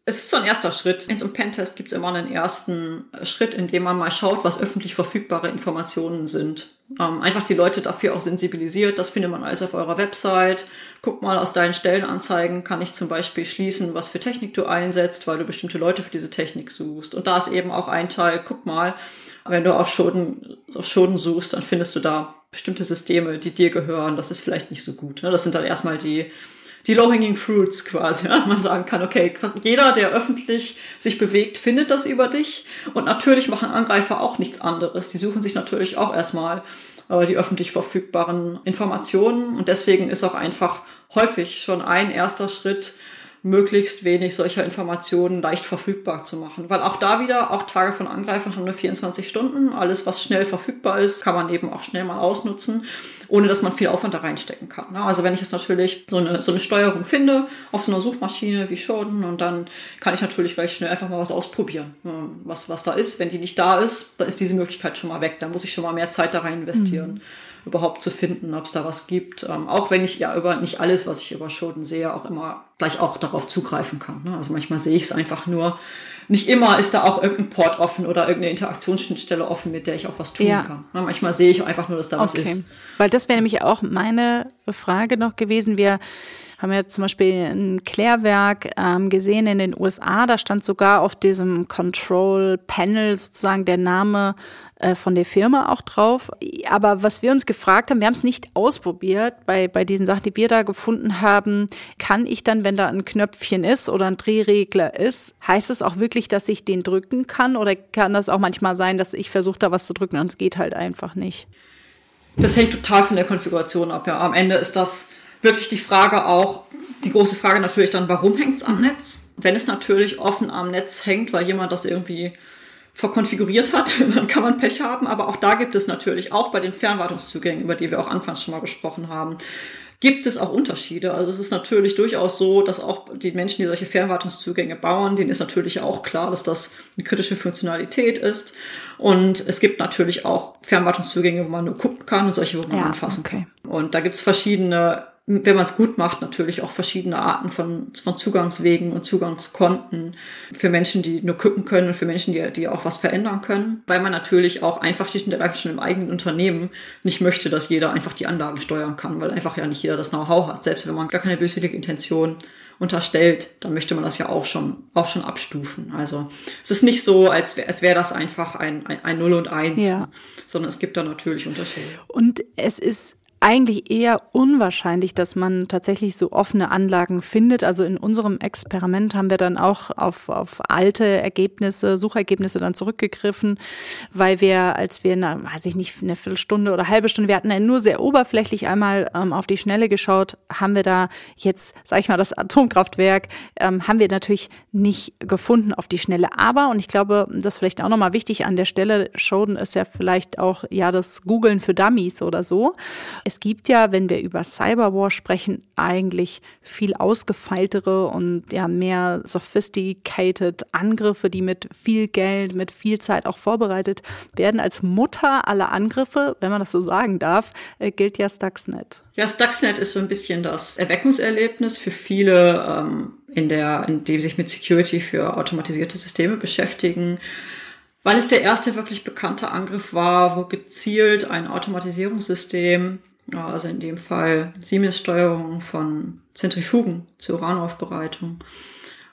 Es ist so ein erster Schritt. In so einem Pentest gibt es immer einen ersten Schritt, in dem man mal schaut, was öffentlich verfügbare Informationen sind. Ähm, einfach die Leute dafür auch sensibilisiert. Das findet man alles auf eurer Website. Guck mal, aus deinen Stellenanzeigen kann ich zum Beispiel schließen, was für Technik du einsetzt, weil du bestimmte Leute für diese Technik suchst. Und da ist eben auch ein Teil, guck mal, wenn du auf Schoden, auf Schoden suchst, dann findest du da bestimmte Systeme, die dir gehören. Das ist vielleicht nicht so gut. Ne? Das sind dann erstmal die, die low-hanging fruits quasi. Ja? Man sagen kann, okay, jeder, der öffentlich sich bewegt, findet das über dich. Und natürlich machen Angreifer auch nichts anderes. Die suchen sich natürlich auch erstmal äh, die öffentlich verfügbaren Informationen. Und deswegen ist auch einfach häufig schon ein erster Schritt, möglichst wenig solcher Informationen leicht verfügbar zu machen. Weil auch da wieder, auch Tage von Angreifern haben nur 24 Stunden. Alles, was schnell verfügbar ist, kann man eben auch schnell mal ausnutzen, ohne dass man viel Aufwand da reinstecken kann. Ne? Also wenn ich jetzt natürlich so eine, so eine Steuerung finde auf so einer Suchmaschine wie Shodan und dann kann ich natürlich recht schnell einfach mal was ausprobieren, ne? was, was da ist. Wenn die nicht da ist, dann ist diese Möglichkeit schon mal weg. Dann muss ich schon mal mehr Zeit da rein investieren. Mhm überhaupt zu finden, ob es da was gibt. Ähm, auch wenn ich ja über nicht alles, was ich über Schoden sehe, auch immer gleich auch darauf zugreifen kann. Ne? Also manchmal sehe ich es einfach nur. Nicht immer ist da auch irgendein Port offen oder irgendeine Interaktionsschnittstelle offen, mit der ich auch was tun ja. kann. Ne? Manchmal sehe ich einfach nur, dass da okay. was ist. Weil das wäre nämlich auch meine Frage noch gewesen. Wir haben ja zum Beispiel ein Klärwerk ähm, gesehen in den USA. Da stand sogar auf diesem Control Panel sozusagen der Name äh, von der Firma auch drauf. Aber was wir uns gefragt haben, wir haben es nicht ausprobiert bei, bei diesen Sachen, die wir da gefunden haben, kann ich dann, wenn da ein Knöpfchen ist oder ein Drehregler ist, heißt es auch wirklich, dass ich den drücken kann? Oder kann das auch manchmal sein, dass ich versuche, da was zu drücken und es geht halt einfach nicht? Das hängt total von der Konfiguration ab. Ja. Am Ende ist das wirklich die Frage auch, die große Frage natürlich dann, warum hängt es am Netz? Wenn es natürlich offen am Netz hängt, weil jemand das irgendwie verkonfiguriert hat, dann kann man Pech haben. Aber auch da gibt es natürlich, auch bei den Fernwartungszugängen, über die wir auch anfangs schon mal gesprochen haben, gibt es auch Unterschiede. Also es ist natürlich durchaus so, dass auch die Menschen, die solche Fernwartungszugänge bauen, denen ist natürlich auch klar, dass das eine kritische Funktionalität ist. Und es gibt natürlich auch Fernwartungszugänge, wo man nur gucken kann und solche, wo man Ja, anfassen okay. kann. Und da gibt's verschiedene, wenn man es gut macht, natürlich auch verschiedene Arten von, von Zugangswegen und Zugangskonten für Menschen, die nur gucken können und für Menschen, die, die auch was verändern können. Weil man natürlich auch einfach schlicht und ergreifend schon im eigenen Unternehmen nicht möchte, dass jeder einfach die Anlagen steuern kann, weil einfach ja nicht jeder das Know-how hat. Selbst wenn man gar keine böswillige Intention unterstellt, dann möchte man das ja auch schon, auch schon abstufen. Also es ist nicht so, als wäre als wär das einfach ein, ein, ein Null und Eins, Ja. sondern es gibt da natürlich Unterschiede. Und es ist eigentlich eher unwahrscheinlich, dass man tatsächlich so offene Anlagen findet. Also in unserem Experiment haben wir dann auch auf, auf alte Ergebnisse, Suchergebnisse dann zurückgegriffen, weil wir, als wir, na, weiß ich nicht, eine Viertelstunde oder halbe Stunde, wir hatten ja nur sehr oberflächlich einmal ähm, auf die Schnelle geschaut, haben wir da jetzt, sag ich mal, das Atomkraftwerk, ähm, haben wir natürlich nicht gefunden auf die Schnelle. Aber, und ich glaube, das ist vielleicht auch nochmal wichtig an der Stelle, Shoden ist ja vielleicht auch, ja, das Googlen für Dummies oder so. Es gibt ja, wenn wir über Cyberwar sprechen, eigentlich viel ausgefeiltere und ja mehr sophisticated Angriffe, die mit viel Geld, mit viel Zeit auch vorbereitet werden. Als Mutter aller Angriffe, wenn man das so sagen darf, äh, gilt ja Stuxnet. Ja, Stuxnet ist so ein bisschen das Erweckungserlebnis für viele, ähm, in der, in dem sich mit Security für automatisierte Systeme beschäftigen, weil es der erste wirklich bekannte Angriff war, wo gezielt ein Automatisierungssystem, also in dem Fall Siemens-Steuerung von Zentrifugen zur Uranaufbereitung,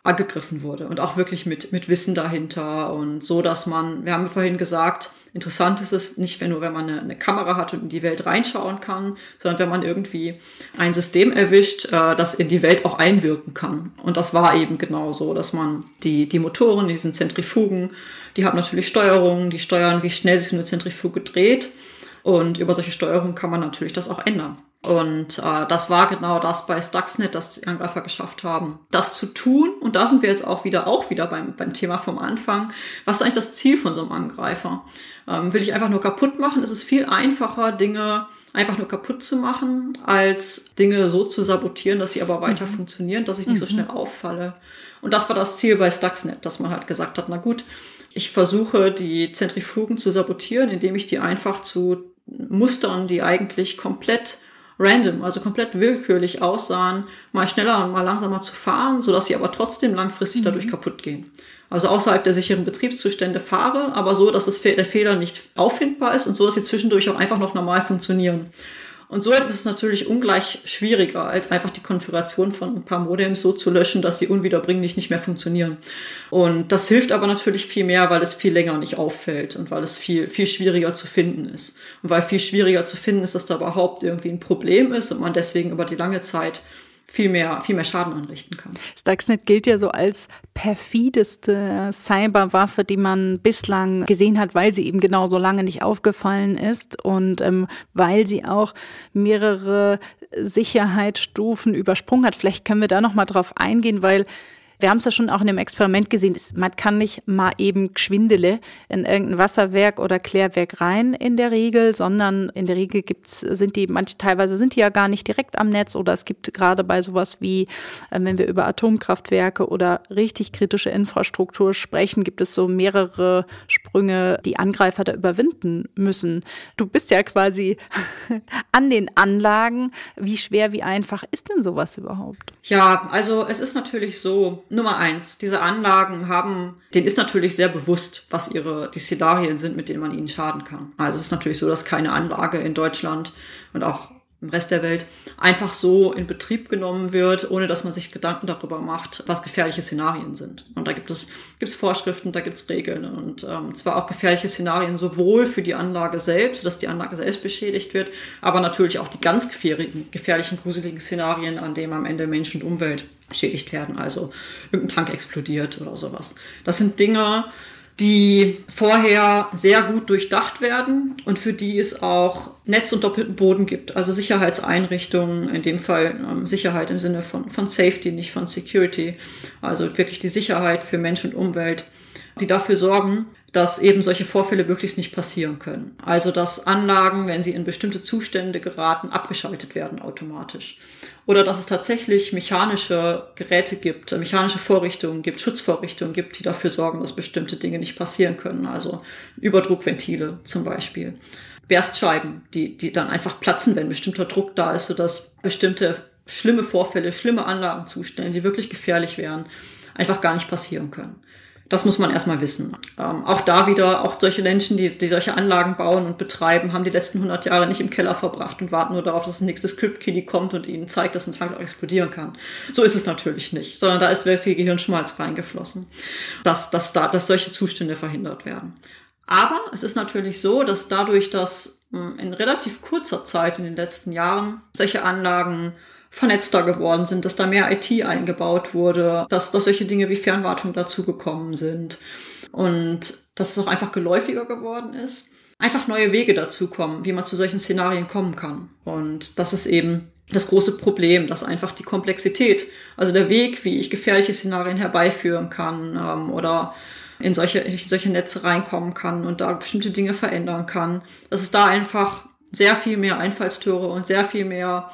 angegriffen wurde und auch wirklich mit, mit Wissen dahinter und so, dass man, wir haben vorhin gesagt, interessant ist es nicht nur, wenn man eine, eine Kamera hat und in die Welt reinschauen kann, sondern wenn man irgendwie ein System erwischt, äh, das in die Welt auch einwirken kann. Und das war eben genau so, dass man die, die Motoren, diesen Zentrifugen, die haben natürlich Steuerungen, die steuern, wie schnell sich eine Zentrifuge dreht. Und über solche Steuerung kann man natürlich das auch ändern. Und äh, das war genau das bei Stuxnet, dass die Angreifer geschafft haben, das zu tun. Und da sind wir jetzt auch wieder, auch wieder beim, beim Thema vom Anfang. Was ist eigentlich das Ziel von so einem Angreifer? Ähm, will ich einfach nur kaputt machen? Es ist viel einfacher, Dinge einfach nur kaputt zu machen, als Dinge so zu sabotieren, dass sie aber weiter funktionieren, dass ich nicht so schnell auffalle. Und das war das Ziel bei Stuxnet, dass man halt gesagt hat, na gut, ich versuche die Zentrifugen zu sabotieren, indem ich die einfach zu Mustern, die eigentlich komplett random, also komplett willkürlich aussahen, mal schneller und mal langsamer zu fahren, sodass sie aber trotzdem langfristig dadurch kaputt gehen. Also außerhalb der sicheren Betriebszustände fahre, aber so, dass es, der Fehler nicht auffindbar ist und so, dass sie zwischendurch auch einfach noch normal funktionieren. Und so etwas ist natürlich ungleich schwieriger, als einfach die Konfiguration von ein paar Modems so zu löschen, dass sie unwiederbringlich nicht mehr funktionieren. Und das hilft aber natürlich viel mehr, weil es viel länger nicht auffällt und weil es viel, viel schwieriger zu finden ist. Und weil viel schwieriger zu finden ist, dass da überhaupt irgendwie ein Problem ist und man deswegen über die lange Zeit viel mehr, viel mehr Schaden anrichten kann. Stuxnet gilt ja so als perfideste Cyberwaffe, die man bislang gesehen hat, weil sie eben genau so lange nicht aufgefallen ist und ähm, weil sie auch mehrere Sicherheitsstufen übersprungen hat. Vielleicht können wir da noch mal drauf eingehen, weil wir haben es ja schon auch in dem Experiment gesehen, es- man kann nicht mal eben Geschwindele in irgendein Wasserwerk oder Klärwerk rein in der Regel, sondern in der Regel gibt's, sind die, manche teilweise sind die ja gar nicht direkt am Netz oder es gibt gerade bei sowas wie, äh, wenn wir über Atomkraftwerke oder richtig kritische Infrastruktur sprechen, gibt es so mehrere Sprünge, die Angreifer da überwinden müssen. Du bist ja quasi an den Anlagen. Wie schwer, wie einfach ist denn sowas überhaupt? Ja, also es ist natürlich so, Nummer eins, diese Anlagen haben, denen ist natürlich sehr bewusst, was ihre, die Szenarien sind, mit denen man ihnen schaden kann. Also es ist natürlich so, dass keine Anlage in Deutschland und auch im Rest der Welt einfach so in Betrieb genommen wird, ohne dass man sich Gedanken darüber macht, was gefährliche Szenarien sind. Und da gibt es, gibt es Vorschriften, da gibt es Regeln und ähm, zwar auch gefährliche Szenarien sowohl für die Anlage selbst, dass die Anlage selbst beschädigt wird, aber natürlich auch die ganz gefährlichen, gefährlichen, gruseligen Szenarien, an denen am Ende Mensch und Umwelt beschädigt werden, also irgendein Tank explodiert oder sowas. Das sind Dinge, die vorher sehr gut durchdacht werden und für die es auch Netz und doppelten Boden gibt. Also Sicherheitseinrichtungen, in dem Fall ähm, Sicherheit im Sinne von, von Safety, nicht von Security. Also wirklich die Sicherheit für Mensch und Umwelt, die dafür sorgen, dass eben solche Vorfälle möglichst nicht passieren können. Also dass Anlagen, wenn sie in bestimmte Zustände geraten, abgeschaltet werden automatisch. Oder dass es tatsächlich mechanische Geräte gibt, mechanische Vorrichtungen gibt, Schutzvorrichtungen gibt, die dafür sorgen, dass bestimmte Dinge nicht passieren können. Also Überdruckventile zum Beispiel. Berstscheiben, die, die dann einfach platzen, wenn bestimmter Druck da ist, sodass bestimmte schlimme Vorfälle, schlimme Anlagenzustände, die wirklich gefährlich wären, einfach gar nicht passieren können. Das muss man erstmal wissen. Ähm, auch da wieder, auch solche Menschen, die, die solche Anlagen bauen und betreiben, haben die letzten 100 Jahre nicht im Keller verbracht und warten nur darauf, dass das nächste Script-Kiddie kommt und ihnen zeigt, dass ein Tank auch explodieren kann. So ist es natürlich nicht, sondern da ist sehr viel Gehirnschmalz reingeflossen, dass, dass, da, dass solche Zustände verhindert werden. Aber es ist natürlich so, dass dadurch, dass hm, in relativ kurzer Zeit in den letzten Jahren solche Anlagen vernetzter geworden sind, dass da mehr IT eingebaut wurde, dass, dass solche Dinge wie Fernwartung dazugekommen sind und dass es auch einfach geläufiger geworden ist. Einfach neue Wege dazukommen, wie man zu solchen Szenarien kommen kann. Und das ist eben das große Problem, dass einfach die Komplexität, also der Weg, wie ich gefährliche Szenarien herbeiführen kann ähm, oder in solche, in solche Netze reinkommen kann und da bestimmte Dinge verändern kann, dass es da einfach sehr viel mehr Einfallstore und sehr viel mehr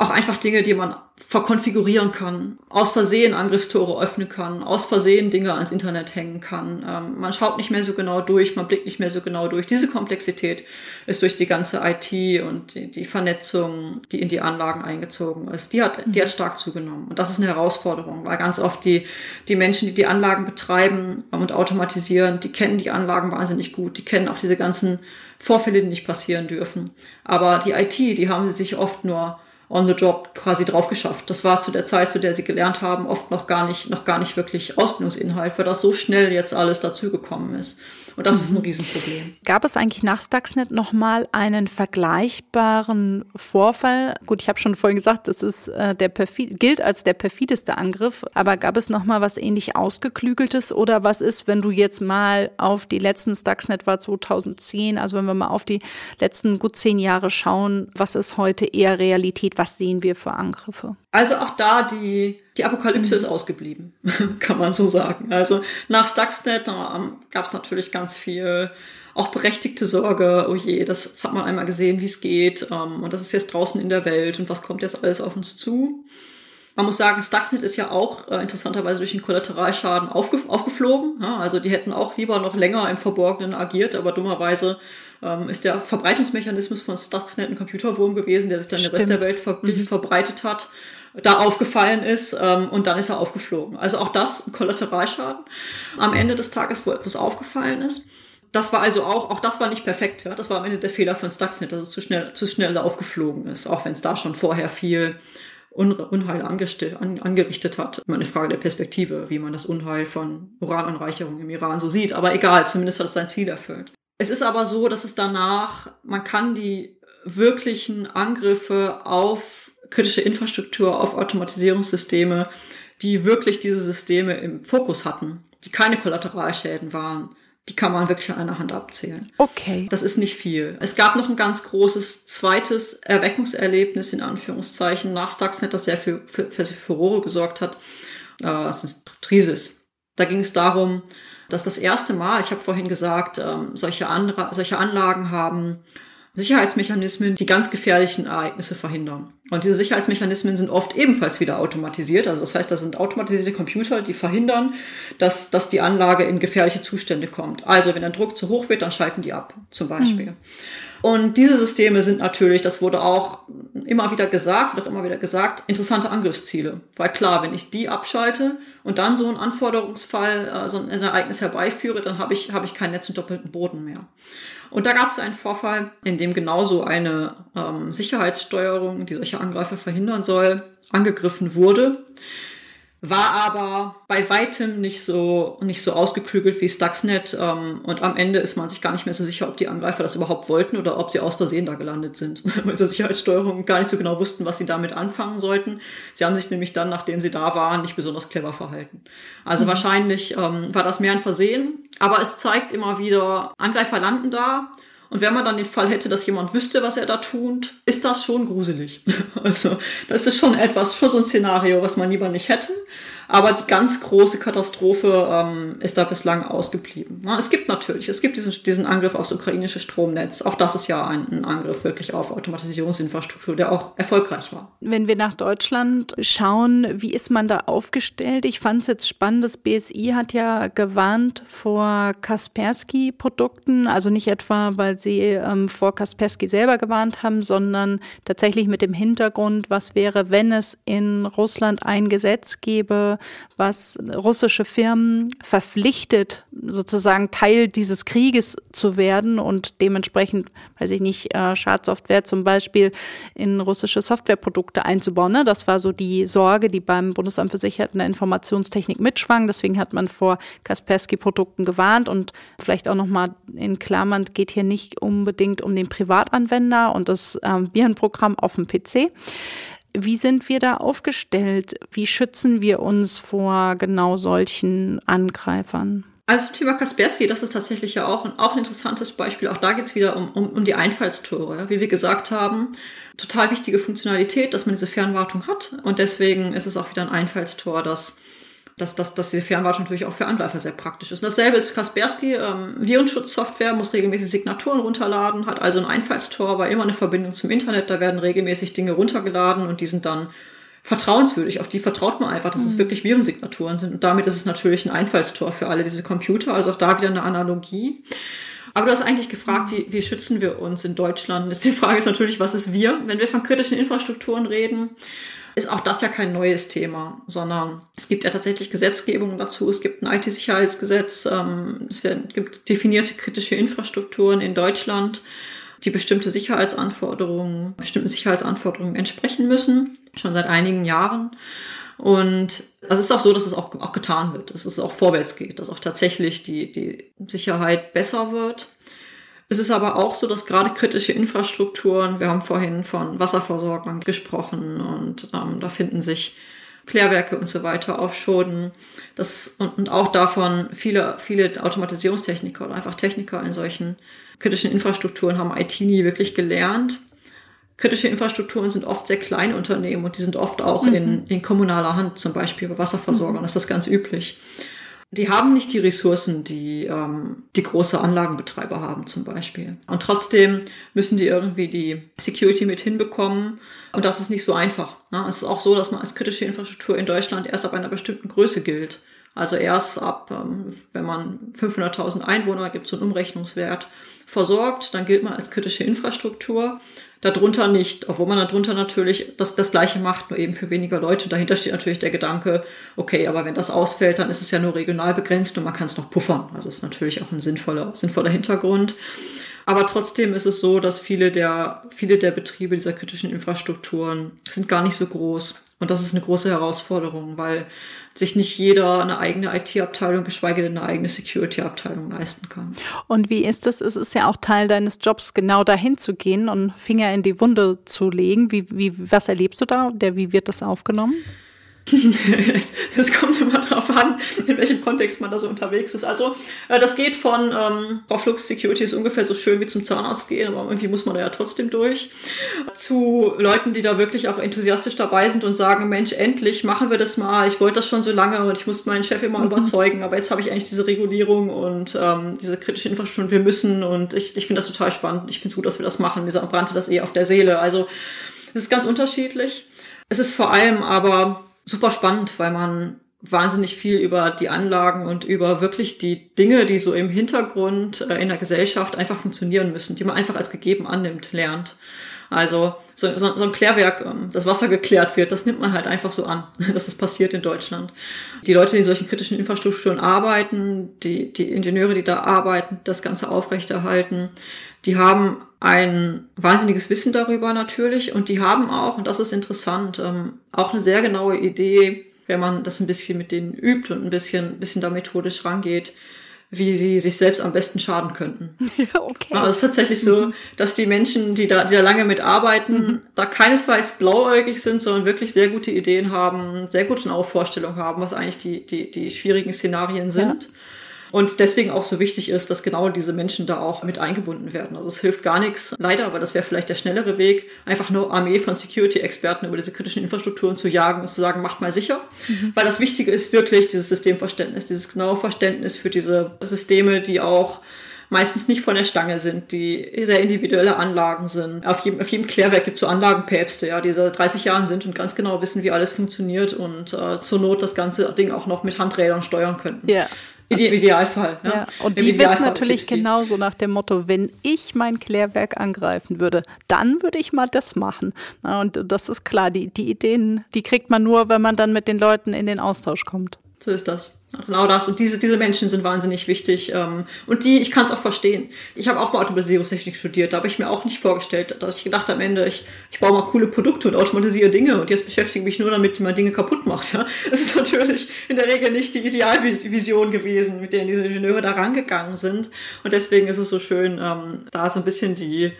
auch einfach Dinge, die man verkonfigurieren kann, aus Versehen Angriffstore öffnen kann, aus Versehen Dinge ans Internet hängen kann. Ähm, man schaut nicht mehr so genau durch, man blickt nicht mehr so genau durch. Diese Komplexität ist durch die ganze IT und die, die Vernetzung, die in die Anlagen eingezogen ist, die hat, die hat stark zugenommen. Und das ist eine Herausforderung, weil ganz oft die, die Menschen, die die Anlagen betreiben und automatisieren, die kennen die Anlagen wahnsinnig gut, die kennen auch diese ganzen Vorfälle, die nicht passieren dürfen. Aber die IT, die haben sie sich oft nur on the job quasi drauf geschafft. Das war zu der Zeit, zu der sie gelernt haben, oft noch gar nicht, noch gar nicht wirklich Ausbildungsinhalt, weil das so schnell jetzt alles dazugekommen ist. Und das mhm. ist ein Riesenproblem. Gab es eigentlich nach Stuxnet nochmal einen vergleichbaren Vorfall? Gut, ich habe schon vorhin gesagt, das ist äh, der perfid, gilt als der perfideste Angriff, aber gab es nochmal was ähnlich ausgeklügeltes oder was ist, wenn du jetzt mal auf die letzten Stuxnet war 2010, also wenn wir mal auf die letzten gut zehn Jahre schauen, was ist heute eher Realität? Was sehen wir für Angriffe? Also auch da die die Apokalypse ist ausgeblieben, kann man so sagen. Also nach Stuxnet gab es natürlich ganz viel auch berechtigte Sorge, oh je, das, das hat man einmal gesehen, wie es geht ähm, und das ist jetzt draußen in der Welt und was kommt jetzt alles auf uns zu. Man muss sagen, Stuxnet ist ja auch äh, interessanterweise durch den Kollateralschaden aufge aufgeflogen. Ja, also die hätten auch lieber noch länger im Verborgenen agiert, aber dummerweise ähm, ist der Verbreitungsmechanismus von Stuxnet ein Computerwurm gewesen, der sich dann Stimmt. den Rest der Welt ver mhm. verbreitet hat da aufgefallen ist ähm, und dann ist er aufgeflogen. Also auch das ein Kollateralschaden am Ende des Tages, wo etwas aufgefallen ist. Das war also auch, auch das war nicht perfekt. Ja? Das war am Ende der Fehler von Stuxnet, dass es zu schnell, zu schnell aufgeflogen ist, auch wenn es da schon vorher viel Unheil angerichtet hat. Immer eine Frage der Perspektive, wie man das Unheil von Urananreicherung im Iran so sieht. Aber egal, zumindest hat es sein Ziel erfüllt. Es ist aber so, dass es danach, man kann die wirklichen Angriffe auf kritische Infrastruktur, auf Automatisierungssysteme, die wirklich diese Systeme im Fokus hatten, die keine Kollateralschäden waren. Die kann man wirklich an einer Hand abzählen. Okay. Das ist nicht viel. Es gab noch ein ganz großes zweites Erweckungserlebnis in Anführungszeichen nach Stuxnet, das sehr viel für, für Furore gesorgt hat. Äh, das ist Trisis. Da ging es darum, dass das erste Mal, ich habe vorhin gesagt, ähm, solche, andere, solche Anlagen haben Sicherheitsmechanismen, die ganz gefährlichen Ereignisse verhindern. Und diese Sicherheitsmechanismen sind oft ebenfalls wieder automatisiert. Also das heißt, das sind automatisierte Computer, die verhindern, dass, dass die Anlage in gefährliche Zustände kommt. Also wenn der Druck zu hoch wird, dann schalten die ab, zum Beispiel. Mhm. Und diese Systeme sind natürlich, das wurde auch immer wieder gesagt, wird auch immer wieder gesagt, interessante Angriffsziele. Weil klar, wenn ich die abschalte und dann so einen Anforderungsfall, äh, so ein Ereignis herbeiführe, dann habe ich, habe ich kein Netz und doppelten Boden mehr. Und da gab es einen Vorfall, in dem genauso eine ähm, Sicherheitssteuerung, die solche Angreifer verhindern soll, angegriffen wurde war aber bei weitem nicht so, nicht so ausgeklügelt wie Stuxnet. Ähm, und am Ende ist man sich gar nicht mehr so sicher, ob die Angreifer das überhaupt wollten oder ob sie aus Versehen da gelandet sind. Weil sie Sicherheitssteuerung gar nicht so genau wussten, was sie damit anfangen sollten. Sie haben sich nämlich dann, nachdem sie da waren, nicht besonders clever verhalten. Also mhm. wahrscheinlich ähm, war das mehr ein Versehen. Aber es zeigt immer wieder, Angreifer landen da und wenn man dann den Fall hätte, dass jemand wüsste, was er da tut, ist das schon gruselig. Also das ist schon etwas, schon so ein Szenario, was man lieber nicht hätte. Aber die ganz große Katastrophe ähm, ist da bislang ausgeblieben. Na, es gibt natürlich, es gibt diesen, diesen Angriff aufs ukrainische Stromnetz. Auch das ist ja ein, ein Angriff wirklich auf Automatisierungsinfrastruktur, der auch erfolgreich war. Wenn wir nach Deutschland schauen, wie ist man da aufgestellt? Ich fand es jetzt spannend, das BSI hat ja gewarnt vor Kaspersky-Produkten, also nicht etwa, weil sie ähm, vor Kaspersky selber gewarnt haben, sondern tatsächlich mit dem Hintergrund, was wäre, wenn es in Russland ein Gesetz gäbe, was russische Firmen verpflichtet, sozusagen Teil dieses Krieges zu werden und dementsprechend, weiß ich nicht, äh, Schadsoftware zum Beispiel in russische Softwareprodukte einzubauen. Ne? Das war so die Sorge, die beim Bundesamt für Sicherheit in der Informationstechnik mitschwang. Deswegen hat man vor Kaspersky-Produkten gewarnt und vielleicht auch nochmal in Klammern, geht hier nicht unbedingt um den Privatanwender und das ähm, Virenprogramm auf dem PC. Wie sind wir da aufgestellt? Wie schützen wir uns vor genau solchen Angreifern? Also Thema Kaspersky, das ist tatsächlich ja auch, auch ein interessantes Beispiel. Auch da geht es wieder um, um, um die Einfallstore. Wie wir gesagt haben, total wichtige Funktionalität, dass man diese Fernwartung hat. Und deswegen ist es auch wieder ein Einfallstor, dass dass, dass, dass diese Fernwartung natürlich auch für Angreifer sehr praktisch ist. Und dasselbe ist Kaspersky. Ähm, Virenschutzsoftware muss regelmäßig Signaturen runterladen, hat also ein Einfallstor, war immer eine Verbindung zum Internet. Da werden regelmäßig Dinge runtergeladen und die sind dann vertrauenswürdig. Auf die vertraut man einfach, dass mhm. es wirklich Virensignaturen sind. Und damit ist es natürlich ein Einfallstor für alle diese Computer. Also auch da wieder eine Analogie. Aber du hast eigentlich gefragt, wie, wie schützen wir uns in Deutschland? Die Frage ist natürlich, was ist wir? Wenn wir von kritischen Infrastrukturen reden, ist auch das ja kein neues Thema, sondern es gibt ja tatsächlich Gesetzgebung dazu. Es gibt ein IT-Sicherheitsgesetz, ähm, es gibt definierte kritische Infrastrukturen in Deutschland, die bestimmte Sicherheitsanforderungen, bestimmten Sicherheitsanforderungen entsprechen müssen, schon seit einigen Jahren. Und also es ist auch so, dass es auch, auch getan wird, dass es auch vorwärts geht, dass auch tatsächlich die, die Sicherheit besser wird. Es ist aber auch so, dass gerade kritische Infrastrukturen, wir haben vorhin von Wasserversorgern gesprochen und ähm, da finden sich Klärwerke und so weiter auf Schoden. Das, und, und auch davon viele, viele Automatisierungstechniker oder einfach Techniker in solchen kritischen Infrastrukturen haben IT nie wirklich gelernt. Kritische Infrastrukturen sind oft sehr kleine Unternehmen und die sind oft auch mhm. in, in kommunaler Hand, zum Beispiel bei Wasserversorgern, mhm. ist das ganz üblich die haben nicht die Ressourcen, die ähm, die große Anlagenbetreiber haben zum Beispiel. Und trotzdem müssen die irgendwie die Security mit hinbekommen. Und das ist nicht so einfach. Ne? Es ist auch so, dass man als kritische Infrastruktur in Deutschland erst ab einer bestimmten Größe gilt. Also erst ab, ähm, wenn man 500.000 Einwohner gibt, so einen Umrechnungswert versorgt, dann gilt man als kritische Infrastruktur darunter nicht, obwohl man darunter natürlich das, das Gleiche macht, nur eben für weniger Leute. Dahinter steht natürlich der Gedanke, okay, aber wenn das ausfällt, dann ist es ja nur regional begrenzt und man kann es noch puffern. Also ist natürlich auch ein sinnvoller, sinnvoller Hintergrund. Aber trotzdem ist es so, dass viele der, viele der Betriebe dieser kritischen Infrastrukturen sind gar nicht so groß. Und das ist eine große Herausforderung, weil sich nicht jeder eine eigene IT-Abteilung, geschweige denn eine eigene Security-Abteilung leisten kann. Und wie ist das? Es ist ja auch Teil deines Jobs, genau dahin zu gehen und Finger in die Wunde zu legen. Wie, wie, was erlebst du da? Der, wie wird das aufgenommen? Es, es, kommt immer darauf an, in welchem Kontext man da so unterwegs ist. Also äh, das geht von ähm, Frau Flux Security ist ungefähr so schön wie zum Zahnarzt gehen, aber irgendwie muss man da ja trotzdem durch. Zu Leuten, die da wirklich auch enthusiastisch dabei sind und sagen, Mensch, endlich machen wir das mal. Ich wollte das schon so lange und ich musste meinen Chef immer mhm. überzeugen, aber jetzt habe ich eigentlich diese Regulierung und ähm, diese kritische Infrastruktur, wir müssen und ich, ich finde das total spannend. Ich finde es gut, dass wir das machen. Mir brannte das eh auf der Seele. Also es ist ganz unterschiedlich. Es ist vor allem aber super spannend, weil man wahnsinnig viel über die Anlagen und über wirklich die Dinge, die so im Hintergrund äh, in der Gesellschaft einfach funktionieren müssen, die man einfach als gegeben annimmt, lernt. Also so, so, so ein Klärwerk, ähm, das Wasser geklärt wird, das nimmt man halt einfach so an, dass das passiert in Deutschland. Die Leute, die in solchen kritischen Infrastrukturen arbeiten, die, die Ingenieure, die da arbeiten, das Ganze aufrechterhalten, die haben ein wahnsinniges Wissen darüber natürlich und die haben auch, und das ist interessant, ähm, auch eine sehr genaue Idee, wenn man das ein bisschen mit denen übt und ein bisschen, bisschen da methodisch rangeht, wie sie sich selbst am besten schaden könnten. Okay. Also es ist tatsächlich so, mhm. dass die Menschen, die da, die da lange mitarbeiten, mhm. da keinesfalls blauäugig sind, sondern wirklich sehr gute Ideen haben, sehr gute Vorstellungen haben, was eigentlich die, die, die schwierigen Szenarien sind. Ja Und deswegen auch so wichtig ist, dass genau diese Menschen da auch mit eingebunden werden. Also es hilft gar nichts, leider, aber das wäre vielleicht der schnellere Weg, einfach nur Armee von Security-Experten über diese kritischen Infrastrukturen zu jagen und zu sagen, macht mal sicher. Mhm. Weil das Wichtige ist wirklich dieses Systemverständnis, dieses genaue Verständnis für diese Systeme, die auch meistens nicht von der Stange sind, die sehr individuelle Anlagen sind. Auf jedem, auf jedem Klärwerk gibt es so Anlagenpäpste, ja, die seit 30 Jahren sind und ganz genau wissen, wie alles funktioniert und äh, zur Not das ganze Ding auch noch mit Handrädern steuern könnten. Ja. Im Idealfall. Ja. ja. Und Im die wissen natürlich genauso nach dem Motto, wenn ich mein Klärwerk angreifen würde, dann würde ich mal das machen. Na, und das ist klar, die, die Ideen, die kriegt man nur, wenn man dann mit den Leuten in den Austausch kommt. So ist das. Genau das. Und diese, diese Menschen sind wahnsinnig wichtig. Ähm, und die, ich kann es auch verstehen. Ich habe auch mal Automatisierungstechnik studiert. Da habe ich mir auch nicht vorgestellt, dass ich gedacht am Ende, ich, ich baue mal coole Produkte und automatisiere Dinge. Und jetzt beschäftige ich mich nur damit, wie man Dinge kaputt macht. Das ist natürlich in der Regel nicht die Idealvision gewesen, mit der diese Ingenieure da rangegangen sind. Und deswegen ist es so schön, ähm, da so ein bisschen die,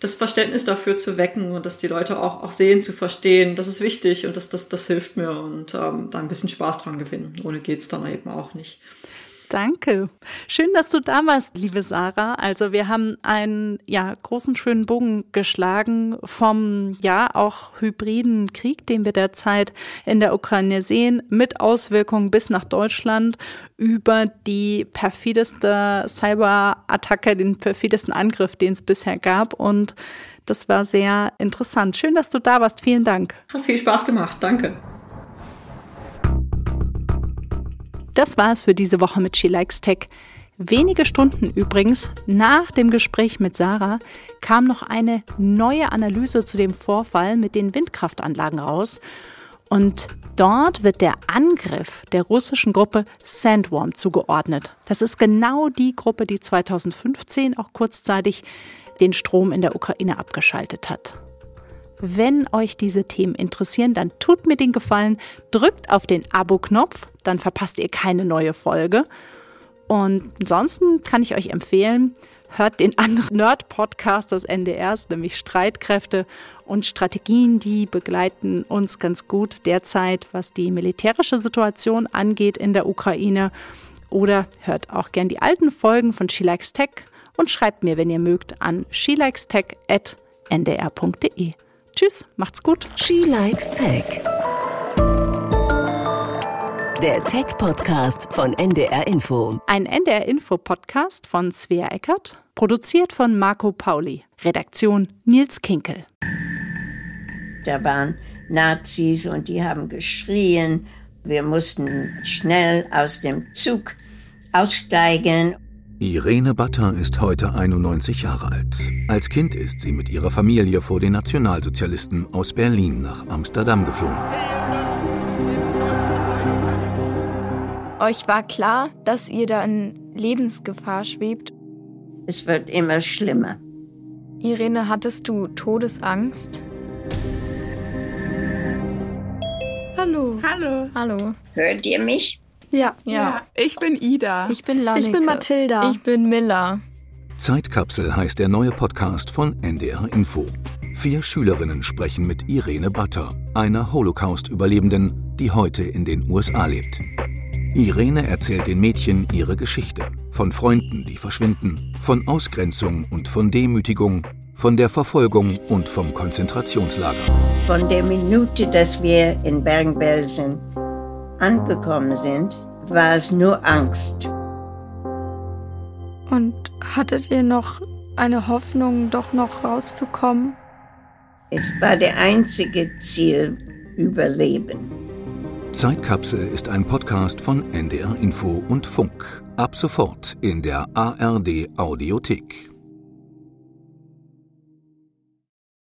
das Verständnis dafür zu wecken und dass die Leute auch, auch sehen, zu verstehen, das ist wichtig und das, das, das hilft mir und ähm, da ein bisschen Spaß dran gewinnen. Ohne geht's dann eben auch nicht. Danke. Schön, dass du da warst, liebe Sarah. Also wir haben einen ja, großen, schönen Bogen geschlagen vom ja auch hybriden Krieg, den wir derzeit in der Ukraine sehen, mit Auswirkungen bis nach Deutschland über die perfideste Cyberattacke, den perfidesten Angriff, den es bisher gab. Und das war sehr interessant. Schön, dass du da warst. Vielen Dank. Hat viel Spaß gemacht. Danke. Das war es für diese Woche mit She Likes Tech. Wenige Stunden übrigens nach dem Gespräch mit Sarah kam noch eine neue Analyse zu dem Vorfall mit den Windkraftanlagen raus. Und dort wird der Angriff der russischen Gruppe Sandworm zugeordnet. Das ist genau die Gruppe, die 2015 auch kurzzeitig den Strom in der Ukraine abgeschaltet hat. Wenn euch diese Themen interessieren, dann tut mir den Gefallen, drückt auf den Abo-Knopf, dann verpasst ihr keine neue Folge. Und ansonsten kann ich euch empfehlen, hört den anderen Nerd-Podcast des NDRs, nämlich Streitkräfte und Strategien, die begleiten uns ganz gut derzeit, was die militärische Situation angeht in der Ukraine. Oder hört auch gern die alten Folgen von She Likes Tech und schreibt mir, wenn ihr mögt, an shelikestech.ndr.de. Tschüss, macht's gut. She Likes Tech. Der Tech-Podcast von NDR Info. Ein NDR Info-Podcast von Svea Eckert, produziert von Marco Pauli. Redaktion Nils Kinkel. Da waren Nazis und die haben geschrien. Wir mussten schnell aus dem Zug aussteigen. Irene Batter ist heute 91 Jahre alt. Als Kind ist sie mit ihrer Familie vor den Nationalsozialisten aus Berlin nach Amsterdam geflohen. Euch war klar, dass ihr da in Lebensgefahr schwebt? Es wird immer schlimmer. Irene, hattest du Todesangst? Hallo. Hallo. Hallo. Hört ihr mich? Ja, ja. Ich bin Ida. Ich bin Lanneke. Ich bin Mathilda. Ich bin Miller. Zeitkapsel heißt der neue Podcast von NDR Info. Vier Schülerinnen sprechen mit Irene Butter, einer Holocaust-Überlebenden, die heute in den USA lebt. Irene erzählt den Mädchen ihre Geschichte. Von Freunden, die verschwinden, von Ausgrenzung und von Demütigung, von der Verfolgung und vom Konzentrationslager. Von der Minute, dass wir in Bergen-Belsen angekommen sind, war es nur Angst. Und hattet ihr noch eine Hoffnung, doch noch rauszukommen? Es war der einzige Ziel, Überleben. Zeitkapsel ist ein Podcast von NDR Info und Funk. Ab sofort in der ARD Audiothek.